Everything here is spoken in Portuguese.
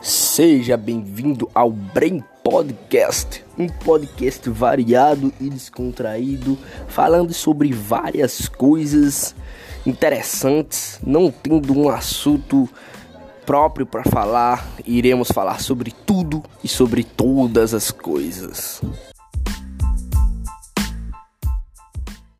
Seja bem-vindo ao Brain Podcast, um podcast variado e descontraído, falando sobre várias coisas interessantes, não tendo um assunto próprio para falar, iremos falar sobre tudo e sobre todas as coisas.